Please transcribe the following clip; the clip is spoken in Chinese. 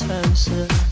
城市。